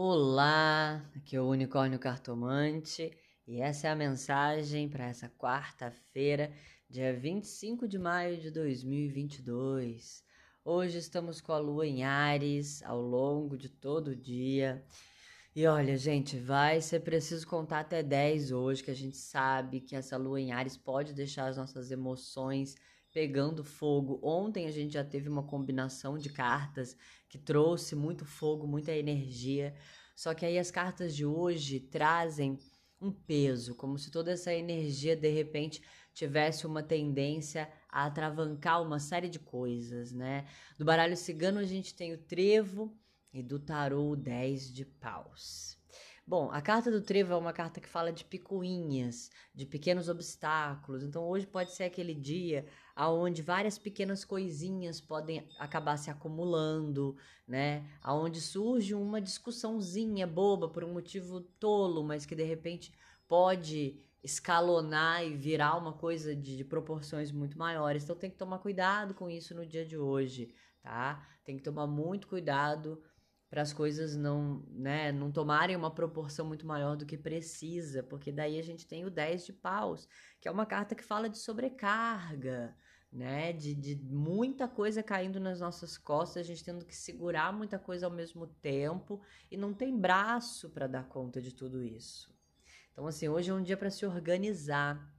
Olá, aqui é o Unicórnio Cartomante e essa é a mensagem para essa quarta-feira, dia 25 de maio de 2022. Hoje estamos com a lua em Ares ao longo de todo o dia. E olha, gente, vai ser preciso contar até 10 hoje, que a gente sabe que essa lua em Ares pode deixar as nossas emoções pegando fogo. Ontem a gente já teve uma combinação de cartas que trouxe muito fogo, muita energia. Só que aí as cartas de hoje trazem um peso, como se toda essa energia de repente tivesse uma tendência a atravancar uma série de coisas, né? Do baralho cigano a gente tem o trevo e do tarô o 10 de paus. Bom, a carta do trevo é uma carta que fala de picuinhas, de pequenos obstáculos. Então hoje pode ser aquele dia aonde várias pequenas coisinhas podem acabar se acumulando, né? Aonde surge uma discussãozinha boba por um motivo tolo, mas que de repente pode escalonar e virar uma coisa de, de proporções muito maiores. Então tem que tomar cuidado com isso no dia de hoje, tá? Tem que tomar muito cuidado para as coisas não, né, não tomarem uma proporção muito maior do que precisa, porque daí a gente tem o 10 de paus, que é uma carta que fala de sobrecarga, né, de, de muita coisa caindo nas nossas costas, a gente tendo que segurar muita coisa ao mesmo tempo e não tem braço para dar conta de tudo isso. Então assim, hoje é um dia para se organizar.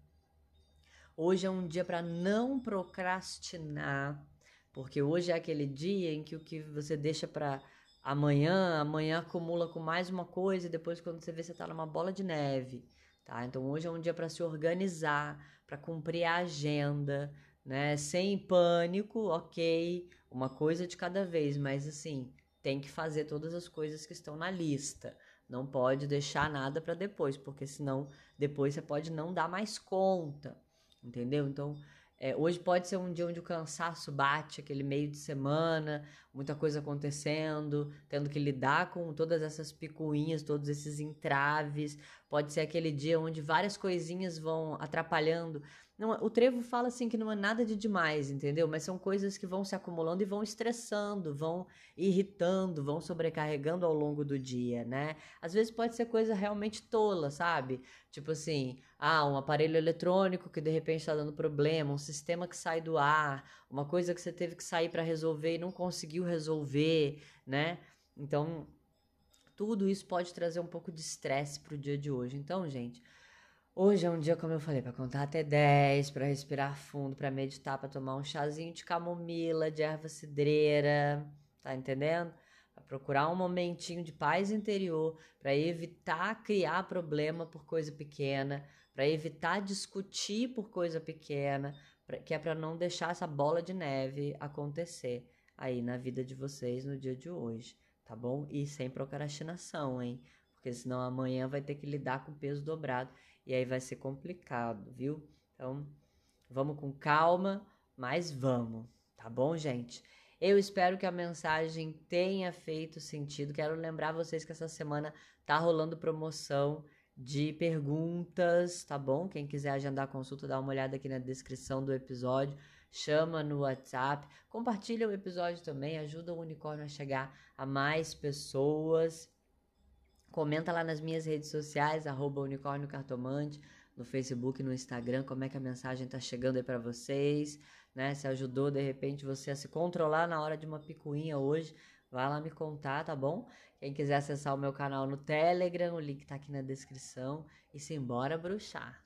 Hoje é um dia para não procrastinar, porque hoje é aquele dia em que o que você deixa para amanhã, amanhã acumula com mais uma coisa e depois quando você vê você tá numa bola de neve, tá? Então hoje é um dia para se organizar, para cumprir a agenda, né? Sem pânico, OK, uma coisa de cada vez, mas assim, tem que fazer todas as coisas que estão na lista. Não pode deixar nada para depois, porque senão depois você pode não dar mais conta, entendeu? Então, é, hoje pode ser um dia onde o cansaço bate, aquele meio de semana, muita coisa acontecendo, tendo que lidar com todas essas picuinhas, todos esses entraves. Pode ser aquele dia onde várias coisinhas vão atrapalhando. Não, o trevo fala assim que não é nada de demais, entendeu? Mas são coisas que vão se acumulando e vão estressando, vão irritando, vão sobrecarregando ao longo do dia, né? Às vezes pode ser coisa realmente tola, sabe? Tipo assim, ah, um aparelho eletrônico que de repente está dando problema, um sistema que sai do ar, uma coisa que você teve que sair para resolver e não conseguiu resolver, né? Então, tudo isso pode trazer um pouco de estresse para o dia de hoje. Então, gente, Hoje é um dia, como eu falei, para contar até 10, para respirar fundo, para meditar, para tomar um chazinho de camomila, de erva cidreira, tá entendendo? Para procurar um momentinho de paz interior, para evitar criar problema por coisa pequena, para evitar discutir por coisa pequena, pra, que é para não deixar essa bola de neve acontecer aí na vida de vocês no dia de hoje, tá bom? E sem procrastinação, hein? Porque senão amanhã vai ter que lidar com peso dobrado e aí vai ser complicado, viu? Então, vamos com calma, mas vamos, tá bom, gente? Eu espero que a mensagem tenha feito sentido. Quero lembrar vocês que essa semana tá rolando promoção de perguntas, tá bom? Quem quiser agendar a consulta, dá uma olhada aqui na descrição do episódio. Chama no WhatsApp, compartilha o episódio também, ajuda o unicórnio a chegar a mais pessoas. Comenta lá nas minhas redes sociais, arroba unicórnio cartomante, no Facebook, no Instagram, como é que a mensagem tá chegando aí para vocês, né? Se ajudou de repente você a se controlar na hora de uma picuinha hoje, vai lá me contar, tá bom? Quem quiser acessar o meu canal no Telegram, o link tá aqui na descrição e simbora bruxar.